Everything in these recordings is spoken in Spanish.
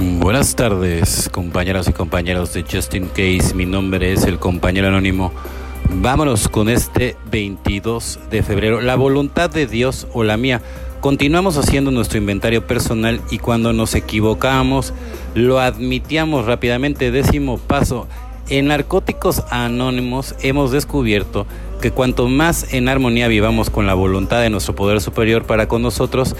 Buenas tardes, compañeros y compañeros de Justin Case. Mi nombre es el compañero anónimo. Vámonos con este 22 de febrero. La voluntad de Dios o la mía. Continuamos haciendo nuestro inventario personal y cuando nos equivocamos lo admitíamos rápidamente. Décimo paso. En Narcóticos Anónimos hemos descubierto que cuanto más en armonía vivamos con la voluntad de nuestro poder superior para con nosotros,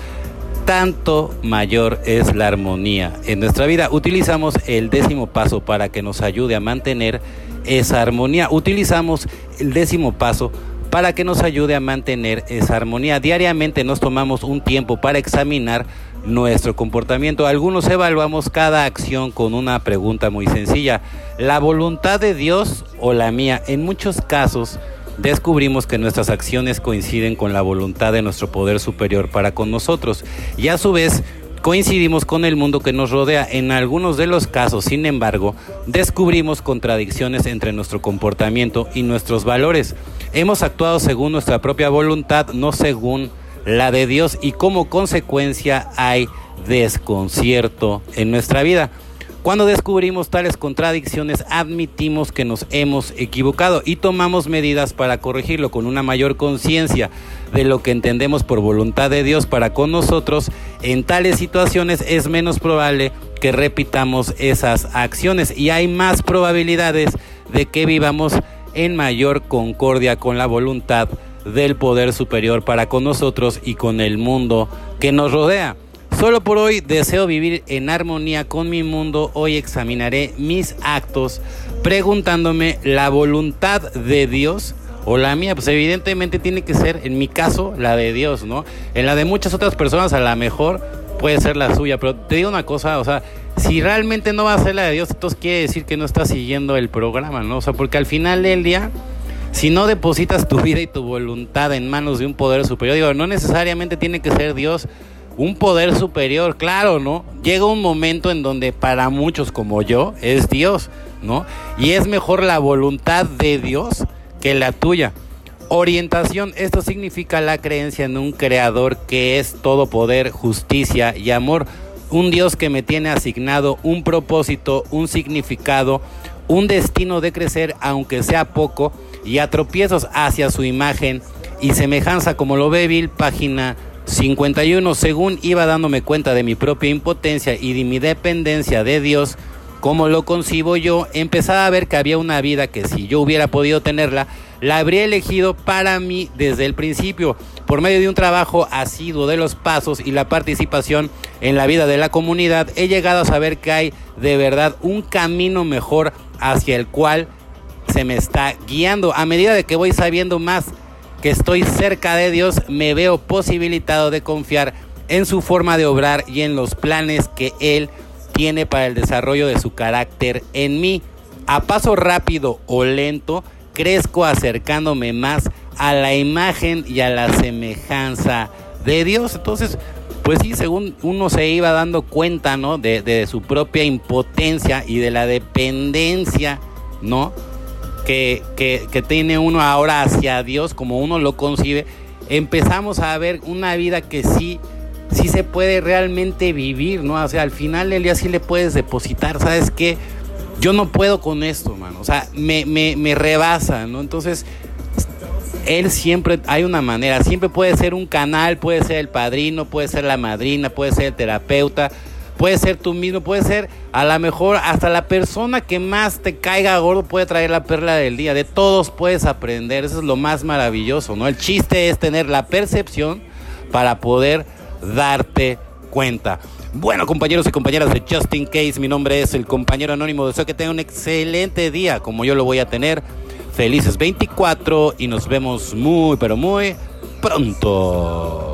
tanto mayor es la armonía en nuestra vida. Utilizamos el décimo paso para que nos ayude a mantener esa armonía. Utilizamos el décimo paso para que nos ayude a mantener esa armonía. Diariamente nos tomamos un tiempo para examinar nuestro comportamiento. Algunos evaluamos cada acción con una pregunta muy sencilla. ¿La voluntad de Dios o la mía? En muchos casos, descubrimos que nuestras acciones coinciden con la voluntad de nuestro poder superior para con nosotros y a su vez coincidimos con el mundo que nos rodea. En algunos de los casos, sin embargo, descubrimos contradicciones entre nuestro comportamiento y nuestros valores. Hemos actuado según nuestra propia voluntad, no según la de Dios y como consecuencia hay desconcierto en nuestra vida. Cuando descubrimos tales contradicciones, admitimos que nos hemos equivocado y tomamos medidas para corregirlo con una mayor conciencia de lo que entendemos por voluntad de Dios para con nosotros. En tales situaciones es menos probable que repitamos esas acciones y hay más probabilidades de que vivamos en mayor concordia con la voluntad del poder superior para con nosotros y con el mundo que nos rodea. Solo por hoy deseo vivir en armonía con mi mundo. Hoy examinaré mis actos preguntándome la voluntad de Dios o la mía. Pues evidentemente tiene que ser, en mi caso, la de Dios, ¿no? En la de muchas otras personas a lo mejor puede ser la suya. Pero te digo una cosa, o sea, si realmente no va a ser la de Dios, entonces quiere decir que no estás siguiendo el programa, ¿no? O sea, porque al final del día... Si no depositas tu vida y tu voluntad en manos de un poder superior, digo, no necesariamente tiene que ser Dios, un poder superior, claro, ¿no? Llega un momento en donde para muchos como yo es Dios, ¿no? Y es mejor la voluntad de Dios que la tuya. Orientación, esto significa la creencia en un creador que es todo poder, justicia y amor. Un Dios que me tiene asignado un propósito, un significado, un destino de crecer, aunque sea poco, y a tropiezos hacia su imagen y semejanza, como lo ve Bill, página 51. Según iba dándome cuenta de mi propia impotencia y de mi dependencia de Dios, como lo concibo yo, empezaba a ver que había una vida que si yo hubiera podido tenerla, la habría elegido para mí desde el principio, por medio de un trabajo asiduo de los pasos y la participación en la vida de la comunidad, he llegado a saber que hay de verdad un camino mejor hacia el cual se me está guiando. A medida de que voy sabiendo más que estoy cerca de Dios, me veo posibilitado de confiar en su forma de obrar y en los planes que Él tiene para el desarrollo de su carácter en mí. A paso rápido o lento, crezco acercándome más a la imagen y a la semejanza de Dios. Entonces, pues sí, según uno se iba dando cuenta, ¿no? De, de su propia impotencia y de la dependencia, ¿no? Que, tiene uno ahora hacia Dios, como uno lo concibe, empezamos a ver una vida que sí, sí se puede realmente vivir, ¿no? O sea, al final del día sí le puedes depositar, ¿sabes qué? Yo no puedo con esto, mano. O sea, me, me, me rebasa, ¿no? Entonces, él siempre, hay una manera, siempre puede ser un canal, puede ser el padrino, puede ser la madrina, puede ser el terapeuta, puede ser tú mismo, puede ser a lo mejor hasta la persona que más te caiga gordo puede traer la perla del día. De todos puedes aprender, eso es lo más maravilloso, ¿no? El chiste es tener la percepción para poder darte cuenta. Bueno, compañeros y compañeras de Justin Case, mi nombre es el compañero anónimo. Deseo que tengan un excelente día, como yo lo voy a tener. Felices 24 y nos vemos muy, pero muy pronto.